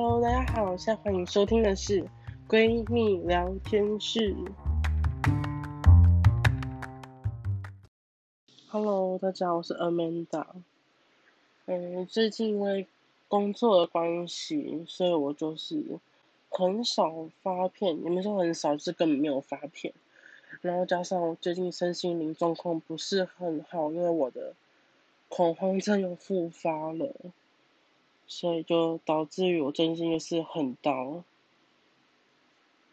Hello，大家好，现在欢迎收听的是闺蜜聊天室。Hello，大家好，我是 Amanda。嗯，最近因为工作的关系，所以我就是很少发片，你们说很少，是根本没有发片。然后加上我最近身心灵状况不是很好，因为我的恐慌症又复发了。所以就导致于我真心就是很刀，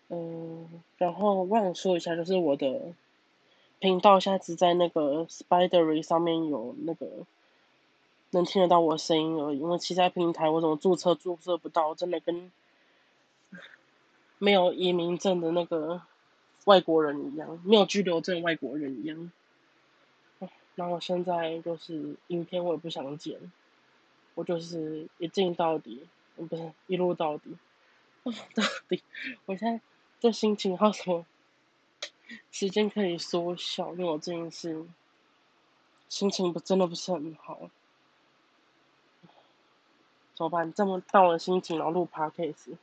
嗯，然后我想说一下，就是我的频道现在只在那个 Spidery 上面有那个能听得到我声音而已，因为其他平台我怎么注册注册不到，真的跟没有移民证的那个外国人一样，没有居留证外国人一样。然后现在就是影片我也不想剪。我就是一镜到底，不是一路到底，到底。我现在这心情好什么时间可以缩小？因为我最近是心情不真的不是很好，怎么办？这么到了心情，然后录 podcast，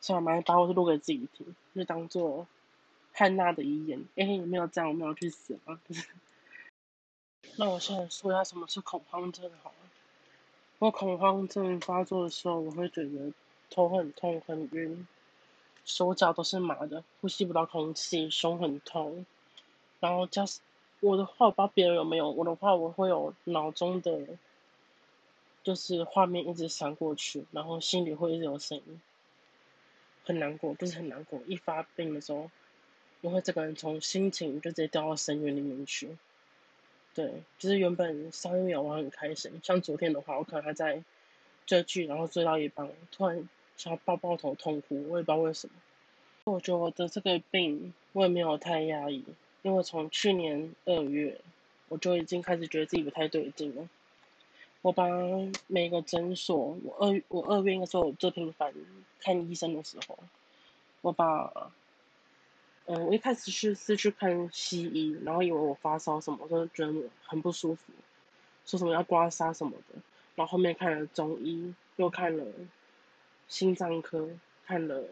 算了，马上把我录给自己听，就当做汉娜的遗言。哎，没有这样，我没有去死啊！那我现在说一下什么是恐慌症好了。我恐慌症发作的时候，我会觉得头很痛、很晕，手脚都是麻的，呼吸不到空气，胸很痛。然后加上我的话，我不知道别人有没有，我的话我会有脑中的就是画面一直闪过去，然后心里会一直有声音，很难过，就是很难过。一发病的时候，我会这个人从心情就直接掉到深渊里面去。对，就是原本上一秒我很开心，像昨天的话，我可能还在追剧，然后追到一半，突然想要抱抱头痛哭，我也不知道为什么。我觉得我的这个病我也没有太压抑，因为从去年二月我就已经开始觉得自己不太对劲了。我把每个诊所，我二我二月应该说我最频繁看医生的时候，我把。嗯，我一开始是是去看西医，然后以为我发烧什么，就觉得很不舒服，说什么要刮痧什么的。然后后面看了中医，又看了心脏科，看了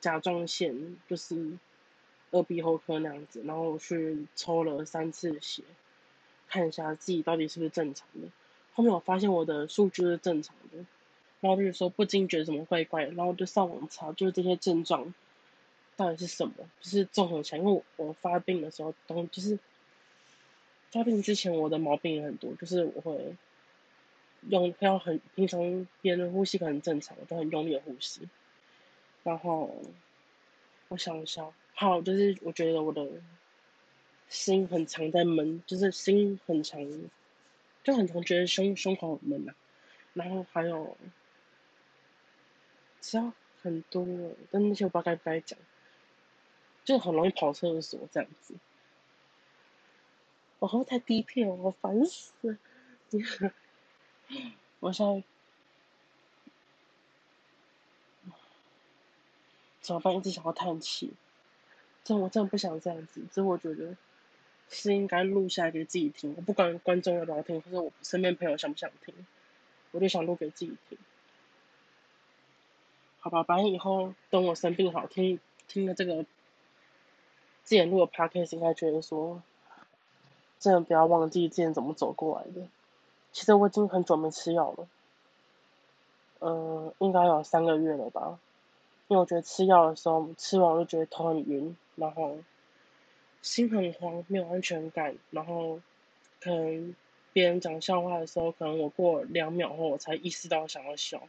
甲状腺，就是耳鼻喉科那样子。然后我去抽了三次血，看一下自己到底是不是正常的。后面我发现我的数据是正常的，然后就是说不禁觉得什么怪怪的，然后就上网查，就是这些症状。到底是什么？就是综合起来，因为我我发病的时候，都就是发病之前，我的毛病也很多，就是我会用要很平常别人呼吸可能正常，我都很用力的呼吸。然后我想一下，好，就是我觉得我的心很常在闷，就是心很常，就很常觉得胸胸口很闷啊。然后还有，只要很多，但那些我不知道该不该讲。就很容易跑厕所这样子，我后太低配了，我烦死了。我现在怎么办？一直想要叹气，真我真的不想这样子。只是我觉得是应该录下来给自己听。我不管观众要不要听，或者我身边朋友想不想听，我就想录给自己听。好吧，反正以后等我生病好，听听了这个。之前录的 podcast 应该觉得说，真的不要忘记之前怎么走过来的。其实我已经很久没吃药了，嗯，应该有三个月了吧。因为我觉得吃药的时候，吃完我就觉得头很晕，然后心很慌，没有安全感，然后可能别人讲笑话的时候，可能我过两秒后我才意识到想要笑，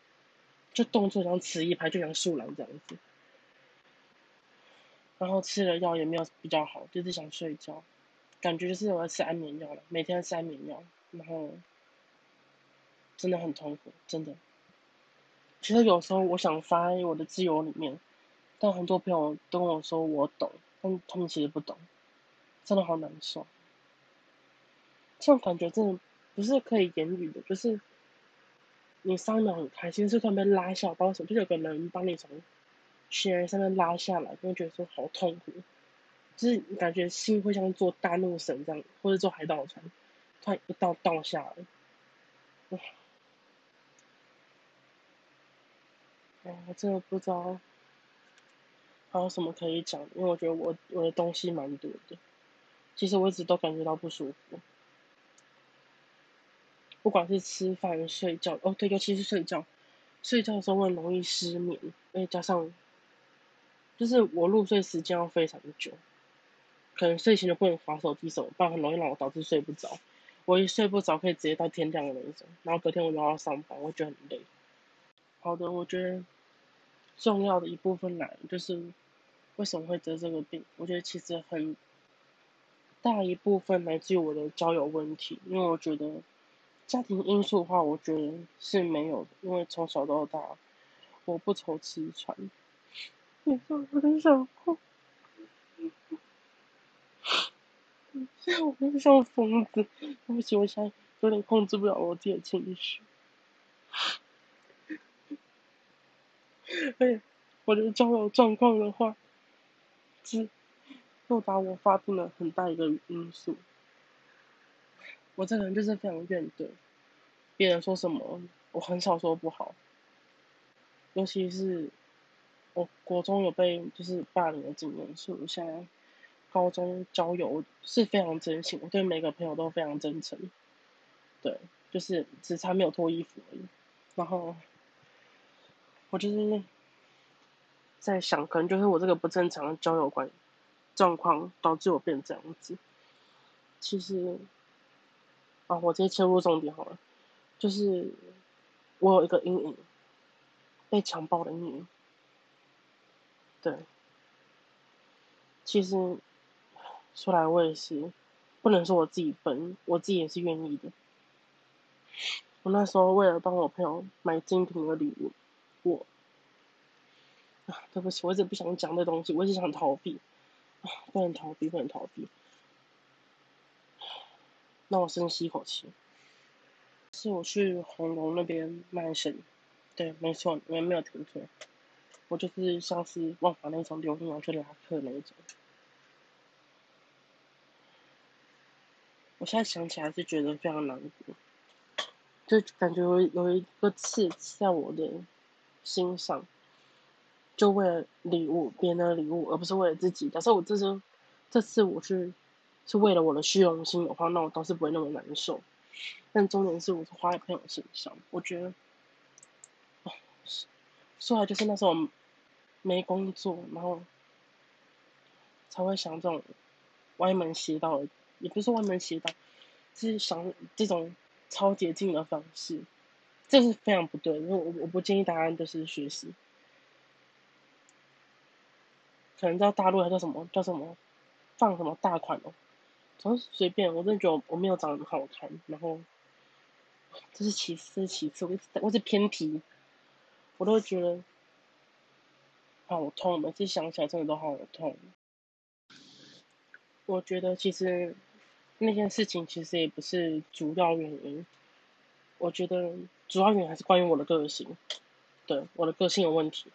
就动作像迟一拍，就像树懒这样子。然后吃了药也没有比较好，就是想睡觉，感觉就是我要吃安眠药了，每天吃安眠药，然后真的很痛苦，真的。其实有时候我想发我的自由里面，但很多朋友都跟我说我懂，但他们其实不懂，真的好难受。这种感觉真的不是可以言语的，就是你上一秒很开心，是突然被拉下，不知道什么，就有个人帮你从。悬崖上面拉下来，就觉得说好痛苦，就是感觉心会像坐大怒神这样，或者坐海盗船，突然一道倒下来，哎，我真的不知道还有什么可以讲，因为我觉得我我的东西蛮多的。其实我一直都感觉到不舒服，不管是吃饭、睡觉，哦对，尤其是睡觉，睡觉的时候会容易失眠，而且加上，就是我入睡时间要非常久，可能睡前就不能划手机什么，不然很容易让我导致睡不着。我一睡不着，可以直接到天亮的那种，然后隔天我就要上班，我觉得很累。好的，我觉得重要的一部分来就是为什么会得这个病。我觉得其实很大一部分来自于我的交友问题，因为我觉得家庭因素的话，我觉得是没有的，因为从小到大我不愁吃穿。你说我很想哭，我很像疯子，对不起，我现在有点控制不了我自己的情绪。哎，我的交友状况的话，是又把我发病了很大一个因素。我这个人就是非常怨怼，别人说什么我很少说不好，尤其是我国中有被就是霸凌的经验，所以我现在高中交友是非常真心，我对每个朋友都非常真诚。对，就是只差没有脱衣服而已，然后。我就是在想，可能就是我这个不正常的交友观状况导致我变这样子。其实，啊，我直接切入重点好了，就是我有一个阴影，被强暴的阴影。对，其实说来我也是，不能说我自己笨，我自己也是愿意的。我那时候为了帮我朋友买精品的礼物。我啊，对不起，我一直不想讲这东西，我一直想逃避，不能逃避，不能逃避。那我深吸一口气，是我去红龙那边卖身，对，没错，你们没有听错，我就是像是忘法那种流浪要去拉客那一种。我现在想起来是觉得非常难过，就感觉有有一个刺在我的。心上，就为了礼物，别人的礼物，而不是为了自己。假设我这次，这次我是是为了我的虚荣心的话，那我倒是不会那么难受。但重点是，我是花在朋友身上，我觉得，哦，说来就是那时候没工作，然后才会想这种歪门邪道，也不是歪门邪道，是想这种超捷径的方式。这是非常不对，因为我我不建议大家就是学习。可能在大陆还叫什么叫什么放什么大款哦，总是随便。我真的觉得我没有长得好看，然后这是其次，其次，我我是偏题，我都觉得好痛，每次想起来真的都好痛。我觉得其实那件事情其实也不是主要原因。我觉得主要原因还是关于我的个性，对我的个性有问题。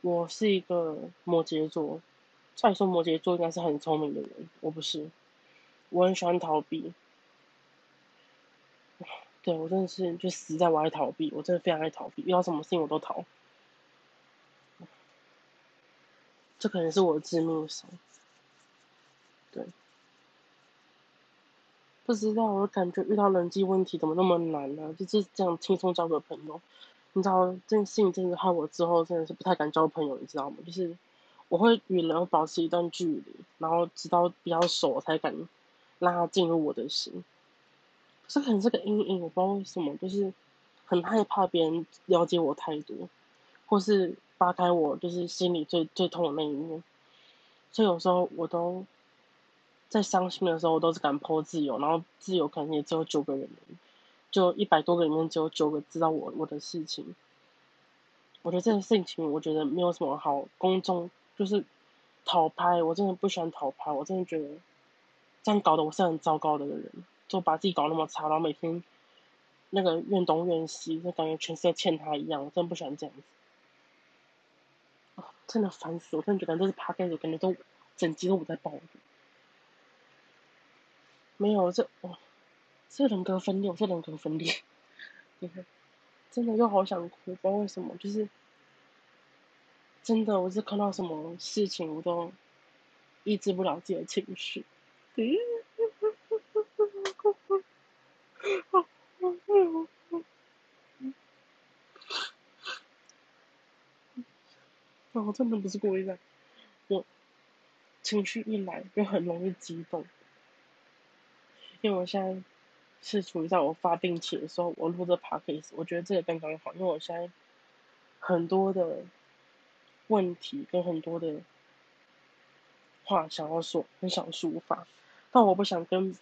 我是一个摩羯座，再说摩羯座应该是很聪明的人，我不是，我很喜欢逃避。对我真的是就死在我爱逃避，我真的非常爱逃避，遇到什么事情我都逃。这可能是我的致命伤，对。不知道，我感觉遇到人际问题怎么那么难呢？就是这样轻松交个朋友，你知道，这件事情真的害我之后真的是不太敢交朋友，你知道吗？就是我会与人保持一段距离，然后直到比较熟我才敢让他进入我的心。这可能是个阴影，我不知道为什么，就是很害怕别人了解我太多，或是扒开我就是心里最最痛的那一面，所以有时候我都。在伤心的时候，我都是敢泼自由，然后自由可能也只有九个人，就一百多个里面只有九个知道我我的事情。我觉得这个事情，我觉得没有什么好公众，就是讨拍。我真的不喜欢讨拍，我真的觉得这样搞得我是很糟糕的人，就把自己搞那么差，然后每天那个怨东怨西，就感觉全世界欠他一样。我真的不喜欢这样子。真的烦死我！真的觉得都是趴盖子，感觉都整集都我在抱怨。没有这哦，这人格分裂，这人格分裂。真的又好想哭，不知道为什么，就是真的，我是看到什么事情我都抑制不了自己的情绪。我真的不是故意的，我情绪一来就很容易激动，因为我现在。是处于在我发病期的时候，我录这 podcast，我觉得这个刚刚好，因为我现在很多的问题跟很多的话想要说，很想抒发，但我不想跟，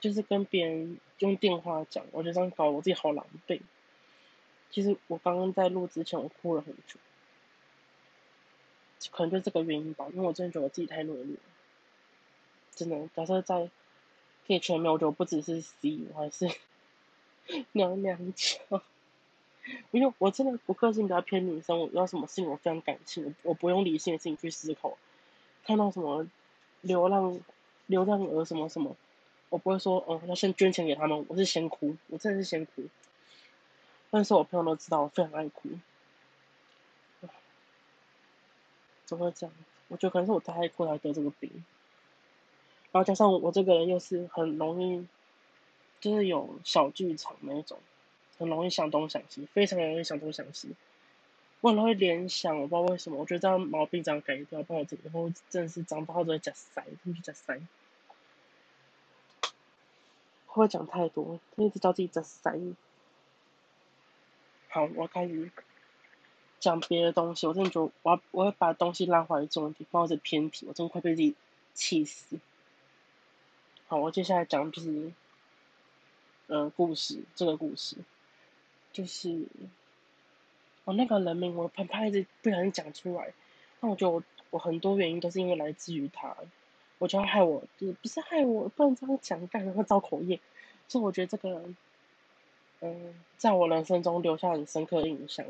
就是跟别人用电话讲，我觉得这样搞我自己好狼狈。其实我刚刚在录之前，我哭了很久，可能就这个原因吧，因为我真的觉得自己太努力了，真的，假设在。可以全面，我觉得不只是 C，我还是 娘娘腔。因为我真的我个性比较偏女生，我要什么事情我非常感性，我不用理性的事情去思考。看到什么流浪流浪鹅什么什么，我不会说哦要先捐钱给他们，我是先哭，我真的是先哭。但是我朋友都知道我非常爱哭，怎么会这样？我觉得可能是我太爱哭才得这个病。然后加上我这个人又是很容易，就是有小剧场那种，很容易想东想西，非常容易想东想西。我很容易联想，我不知道为什么，我觉得这样毛病这样改掉，不然我以后真的是长大后都会假塞，真的假塞。会不会讲太多？一直叫自己假塞。好，我开始讲别的东西。我真的觉得，我要我要把东西拉回来重点，不然我偏题，我真的快被自己气死。好，我接下来讲就是，呃，故事这个故事，就是，我那个人名我怕怕一直不小心讲出来，但我觉得我我很多原因都是因为来自于他，我觉得害我就是不是害我，不能这样讲，干然会造口业，所以我觉得这个人，嗯，在我人生中留下很深刻的印象，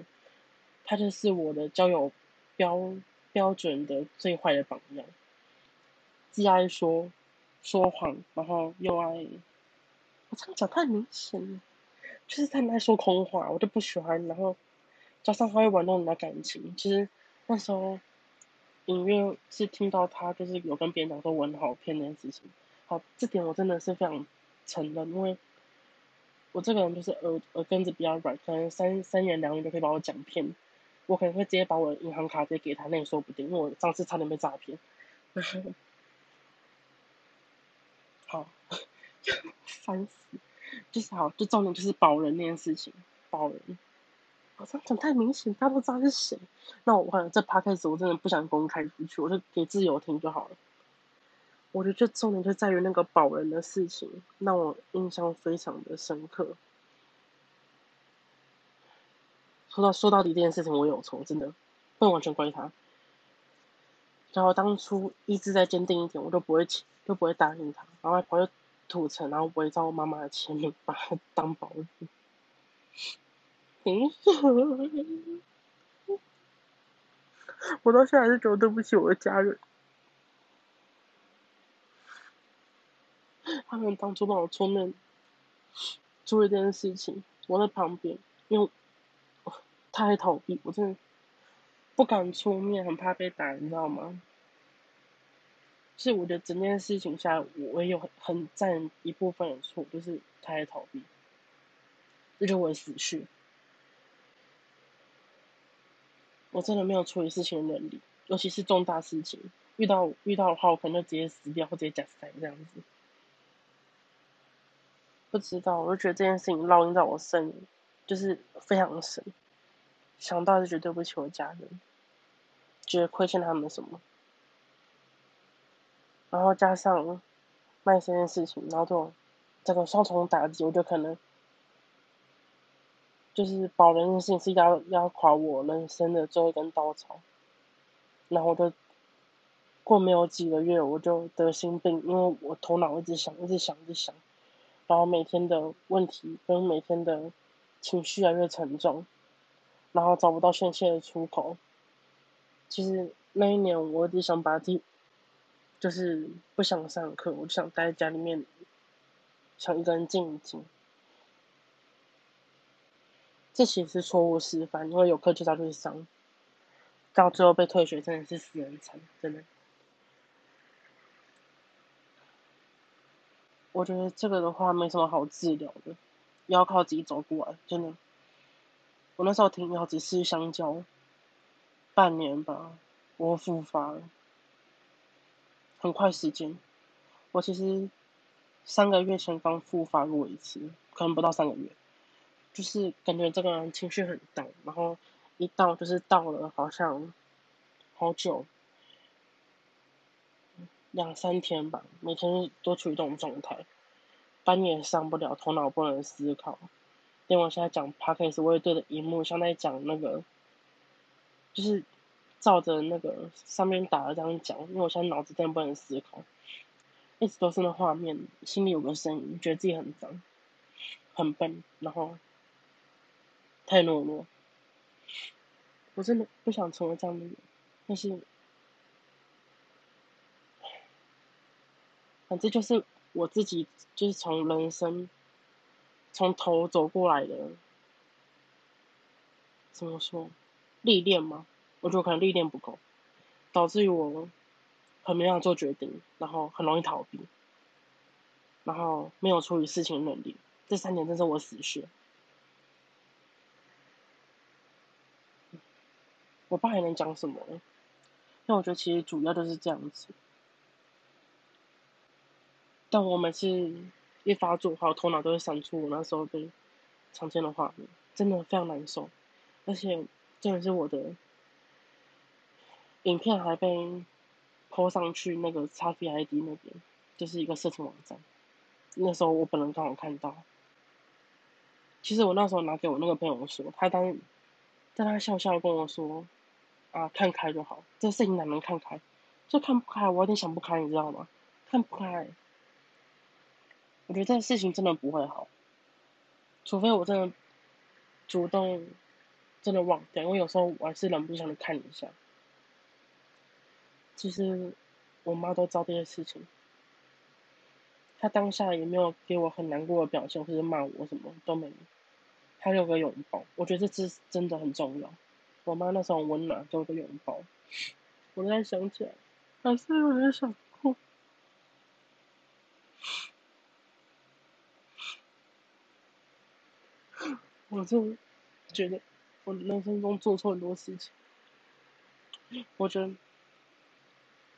他就是我的交友标标准的最坏的榜样，既爱说。说谎，然后又爱，我这样讲太明显了，就是他们爱说空话，我就不喜欢。然后加上他会玩弄人的感情，其实那时候隐约是听到他就是有跟别人讲说我很好骗那件事情。好，这点我真的是非常承认，因为我这个人就是耳耳根子比较软，可能三三言两语就可以把我讲骗。我可能会直接把我的银行卡直接给他，那也说不定，因为我上次差点被诈骗。好，烦死！就是好，就重点就是保人那件事情，保人。好像讲太明显，大家都知道是谁。那我可能这 p a 始，我真的不想公开出去，我就给自由听就好了。我觉得这重点就在于那个保人的事情，让我印象非常的深刻。说到说到底这件事情，我有错，真的不能完全怪他。然后当初意志再坚定一点，我就不会请。就不会答应他，然后还跑去土城，然后伪造我妈妈的签名，把他当保姆。嗯，我到现在还是觉得对不起我的家人，他们当初帮我出面做一件事情，我在旁边，因为太逃避，我真的不敢出面，很怕被打，你知道吗？是我觉得整件事情下，我也有很很占一部分的错，就是他在逃避，这就我死穴。我真的没有处理事情的能力，尤其是重大事情，遇到遇到的话，我可能就直接死掉，或直接假死这样子。不知道，我就觉得这件事情烙印在我身，就是非常深。想到就觉得对不起我家人，觉得亏欠他们什么。然后加上卖这件事情，然后这种这个双重打击，我就可能就是保人的事情是压压垮我人生的最后一根稻草。然后我就过没有几个月，我就得心病，因为我头脑一直想，一直想，一直想，然后每天的问题跟每天的情绪越来越沉重，然后找不到宣泄的出口。其实那一年，我一直想把自己。就是不想上课，我就想待在家里面，想一个人静一静。这其实是错误示范，因为有课就要去上，到最后被退学真的是死人惨，真的。我觉得这个的话没什么好治疗的，要靠自己走过来，真的。我那时候停药只吃香蕉，半年吧，我复发了，很快时间。我其实三个月前刚复发过一次，可能不到三个月，就是感觉这个人情绪很荡，然后一到就是到了好像好久。两三天吧，每天都处于这种状态，班也上不了，头脑不能思考。连我现在讲 p o d c a 我也对着荧幕，像在讲那个，就是照着那个上面打的这样讲，因为我现在脑子真的不能思考，一直都是那画面，心里有个声音，觉得自己很脏，很笨，然后太懦弱。我真的不想成为这样的人，但是。反正就是我自己，就是从人生从头走过来的，怎么说历练吗？我觉得可能历练不够，导致于我很没法做决定，然后很容易逃避，然后没有处理事情的能力。这三点真是我死穴。我爸还能讲什么？但我觉得其实主要都是这样子。但我每次一发作，还有头脑都会闪出我那时候被强奸的画面，真的非常难受。而且，真的是我的影片还被拖上去那个 x V I D 那边，就是一个色情网站。那时候我本人刚好看到。其实我那时候拿给我那个朋友说，他当但他笑笑跟我说：“啊，看开就好，这事情哪能看开？就看不开，我有点想不开，你知道吗？看不开。”我觉得这事情真的不会好，除非我真的主动真的忘掉，因为有时候我还是忍不住想看一下。其实我妈都知道这些事情，她当下也没有给我很难过的表现，或者骂我什么都没有，她有个拥抱，我觉得这是真的很重要。我妈那时候温暖，给我个拥抱，我现在想起来，还是有点想哭。我就觉得我人生中做错很多事情，我觉得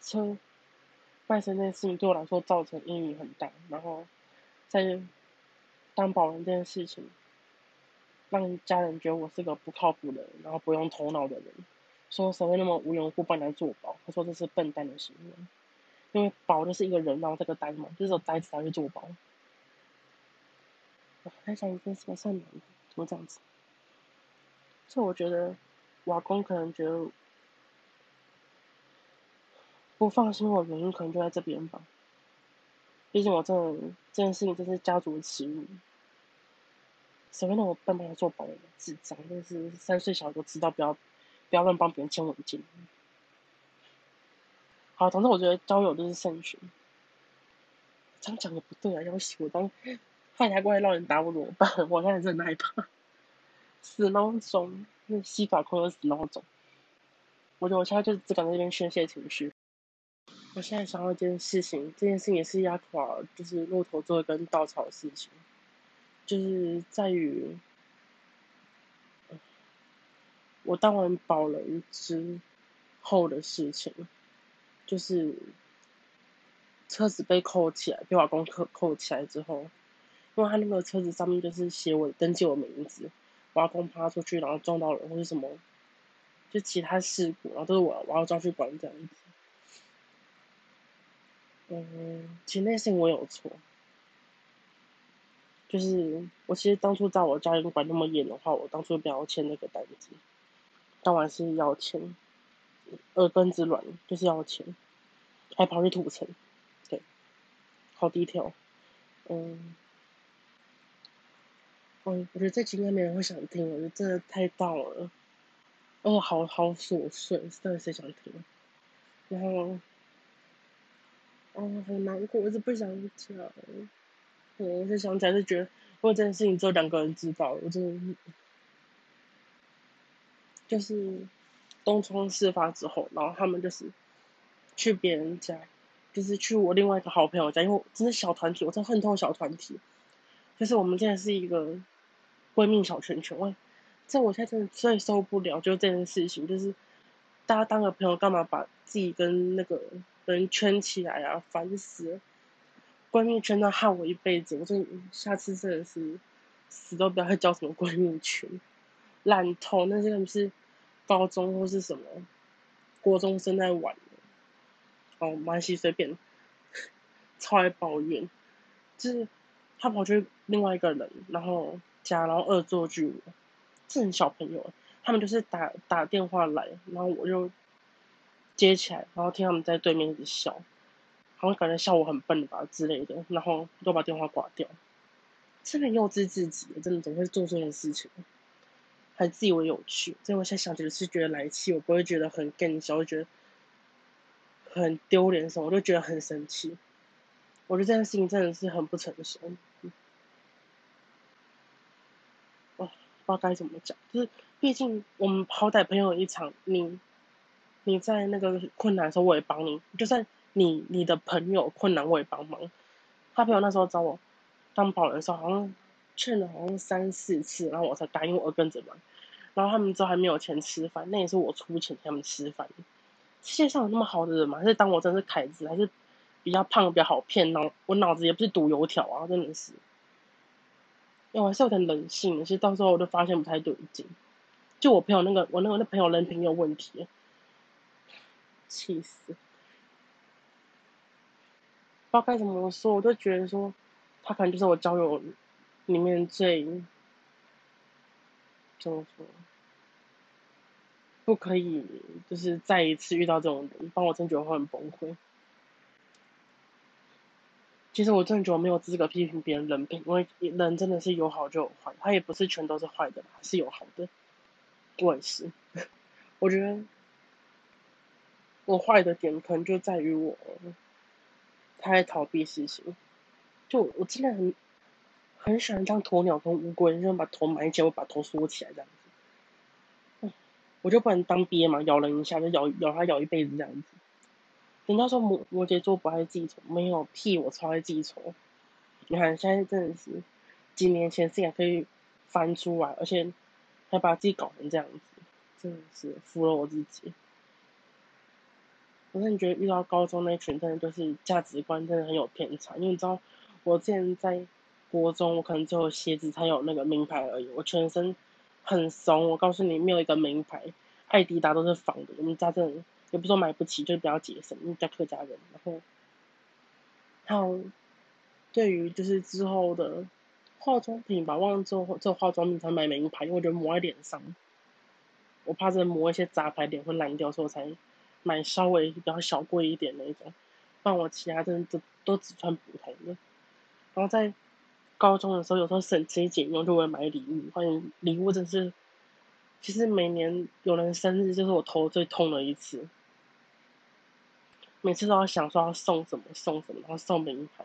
车卖身这件事情对我来说造成阴影很大，然后在当保人这件事情，让家人觉得我是个不靠谱的人，然后不用头脑的人，说谁会那么无缘无故帮人家做保？他说这是笨蛋的行为，因为保就是一个人，然后这个呆嘛，就是呆子才会做保。我在想一件事情善良的。怎么这样子？所以我觉得，瓦工可能觉得不放心我，原因可能就在这边吧。毕竟我这这件事情，真是家族的耻辱。谁会让我帮别人做保人？智障！就是三岁小孩都知道，不要不要乱帮别人签文件。好，总之我觉得交友都是慎选。这样讲也不对啊，要死我当。快台过来让人打我怎么办？我现在真的害怕，死孬种，那西法空的死孬种。我觉得我现在就只敢在这边宣泄情绪。我现在想到一件事情，这件事情也是压垮，就是骆驼做一根稻草的事情，就是在于我当完保人之后的事情，就是车子被扣起来，被瓦工扣扣起来之后。因为他那个车子上面就是写我登记我名字，我要公趴出去，然后撞到人或者什么，就其他事故，然后都是我我要抓去管这样子。嗯，其实那事情我有错，就是我其实当初在我家人管那么严的话，我当初不要签那个单子，当然是要签，耳根子软就是要签，还跑去土城，对，好低调，嗯。哦，我觉得这期应该没人会想听，我觉得真的太到了，哦，好好琐碎，到底谁想听？然后，哦，好难过，我是不想讲，我是想起来就觉得，如果这件事情只有两个人知道，我真的，就是东窗事发之后，然后他们就是去别人家，就是去我另外一个好朋友家，因为真的小团体，我真的恨透小团体。就是我们现在是一个闺蜜小圈圈，我这我现在真的最受不了，就这件事情，就是大家当个朋友，干嘛把自己跟那个人圈起来啊？烦死了！闺蜜圈都害我一辈子，我真的下次真的是死都不要再交什么闺蜜圈，烂透！那真的是高中或是什么国中生在玩的，哦，蛮系随便，超爱抱怨，就是他跑去另外一个人，然后家，然后恶作剧我，这小朋友，他们就是打打电话来，然后我就接起来，然后听他们在对面一直笑。好像感觉笑我很笨吧之类的，然后都把电话挂掉，真的幼稚至极，真的怎么会做这种事情？还自以为有趣，所以我现在想起来是觉得来气，我不会觉得很更笑，我觉得很丢脸什么，我就觉得很生气。我觉得这件事情真的是很不成熟。哦，不知道该怎么讲，就是毕竟我们好歹朋友一场，你你在那个困难的时候我也帮你，就算。你你的朋友困难我也帮忙，他朋友那时候找我当保人的时候，好像劝了好像三四次，然后我才答应我跟着忙。然后他们之后还没有钱吃饭，那也是我出钱请他们吃饭。世界上有那么好的人吗？还是当我真是凯子，还是比较胖比较好骗？脑我脑子也不是赌油条啊，真的是。因为我还是有点人性，其实到时候我就发现不太对劲。就我朋友那个，我那个那朋友人品有问题，气死。不知道该怎么说，我就觉得说，他可能就是我交友里面最怎么说，不可以就是再一次遇到这种人，帮我真觉得会很崩溃。其实我真的觉得没有资格批评别人人品，因为人真的是有好就有坏，他也不是全都是坏的，是有好的。我也是，我觉得我坏的点可能就在于我。他在逃避事情，就我真的很很喜欢当鸵鸟跟乌龟，就是把头埋起来，我把头缩起来这样子。我就不能当鳖嘛，咬人一下就咬咬他咬一辈子这样子。人家说摩摩羯座不爱记仇，没有屁，我超爱记仇。你看现在真的是几年前事情可以翻出来，而且还把自己搞成这样子，真的是服了我自己。我真的觉得遇到高中那群，真的就是价值观真的很有偏差。因为你知道，我之前在国中，我可能只有鞋子才有那个名牌而已，我全身很怂。我告诉你，没有一个名牌，艾迪达都是仿的。我们家真的也不说买不起，就是比较节省，因为家客家人。然后，还有对于就是之后的化妆品吧，忘了之后这化妆品才买名牌，因为我觉得抹在脸上，我怕这抹一些杂牌脸会烂掉，所以我才。买稍微比较小贵一点那种，不然我其他真的都都只穿普通的。然后在高中的时候，有时候省吃俭用就会买礼物，发现礼物真是，其实每年有人生日就是我头最痛的一次，每次都要想说要送什么送什么，然后送名牌。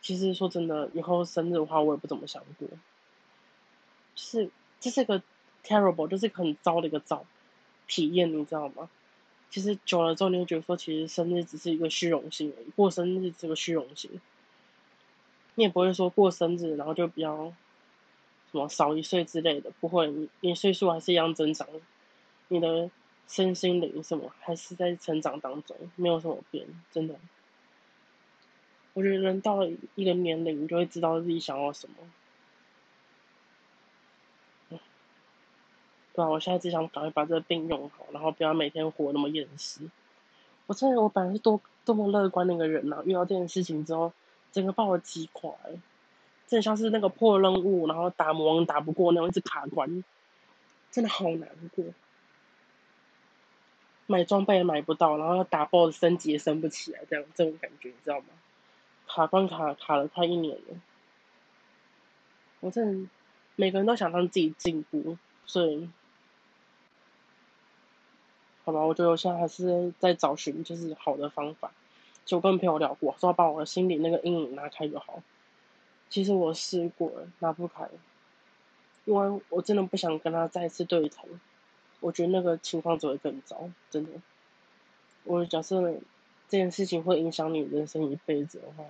其实说真的，以后生日的话我也不怎么想过，是这是个 terrible，就是很糟的一个糟。体验你知道吗？其实久了之后，你会觉得说，其实生日只是一个虚荣心而已，过生日是个虚荣心。你也不会说过生日然后就比较什么少一岁之类的，不会，你岁数还是一样增长，你的身心灵什么还是在成长当中，没有什么变，真的。我觉得人到了一个年龄，就会知道自己想要什么。对啊，我现在只想赶快把这个病用好，然后不要每天活那么厌世。我真的，我本来是多多么乐观的一个人呐，遇到这件事情之后，整个把我击垮，真的像是那个破任务，然后打魔王打不过那种，一直卡关，真的好难过。买装备也买不到，然后打 BOSS 升级也升不起来，这样这种感觉你知道吗？卡关卡卡了快一年了，我真的每个人都想让自己进步，所以。好吧，我觉得我现在还是在找寻就是好的方法。就跟朋友聊过，说把我的心里那个阴影拿开就好。其实我试过了，拿不开。因为我真的不想跟他再次对头，我觉得那个情况只会更糟，真的。我假设这件事情会影响你人生一辈子的话，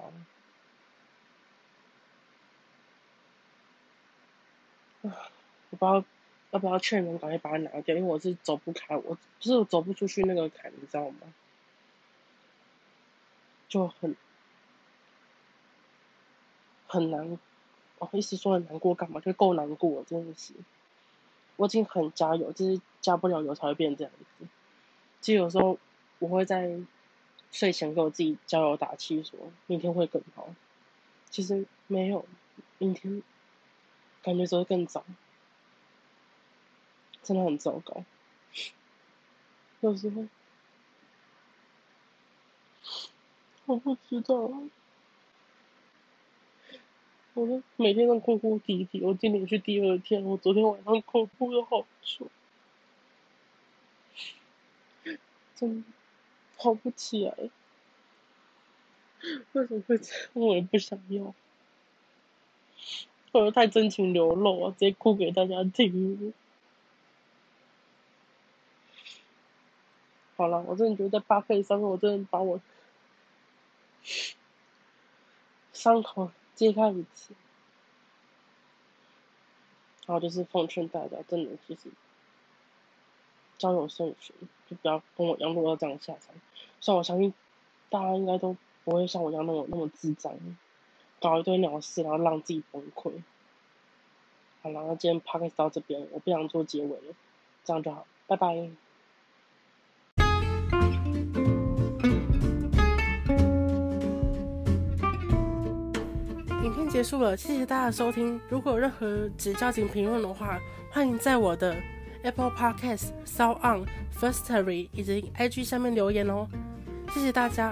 我不知道要不要劝人赶快把它拿掉，因为我是走不开，我就是走不出去那个坎，你知道吗？就很很难，我意思说很难过干嘛？就够难过，真的是。我已经很加油，就是加不了油才会变这样子。其实有时候我会在睡前给我自己加油打气，说明天会更好。其实没有，明天感觉只会更糟，真的很糟糕。有时候我不知道。我每天都哭哭啼啼，我今天是第二天，我昨天晚上哭哭的好久，真好不起来，为什么会这样？我也不想要，我又太真情流露啊，直接哭给大家听。好了，我真的觉得在八倍上面，我真的把我伤口。揭开一次，然后就是奉劝大家，真的就是交友慎选，就不要跟我一样落到这样下场。虽然我相信大家应该都不会像我一样那么那么智障，搞一堆鸟事，然后让自己崩溃。好了，那今天 p o d 到这边，我不想做结尾了，这样就好，拜拜。结束了，谢谢大家的收听。如果有任何指教型评论的话，欢迎在我的 Apple Podcast、Sound On、Firstory 以及 IG 下面留言哦。谢谢大家。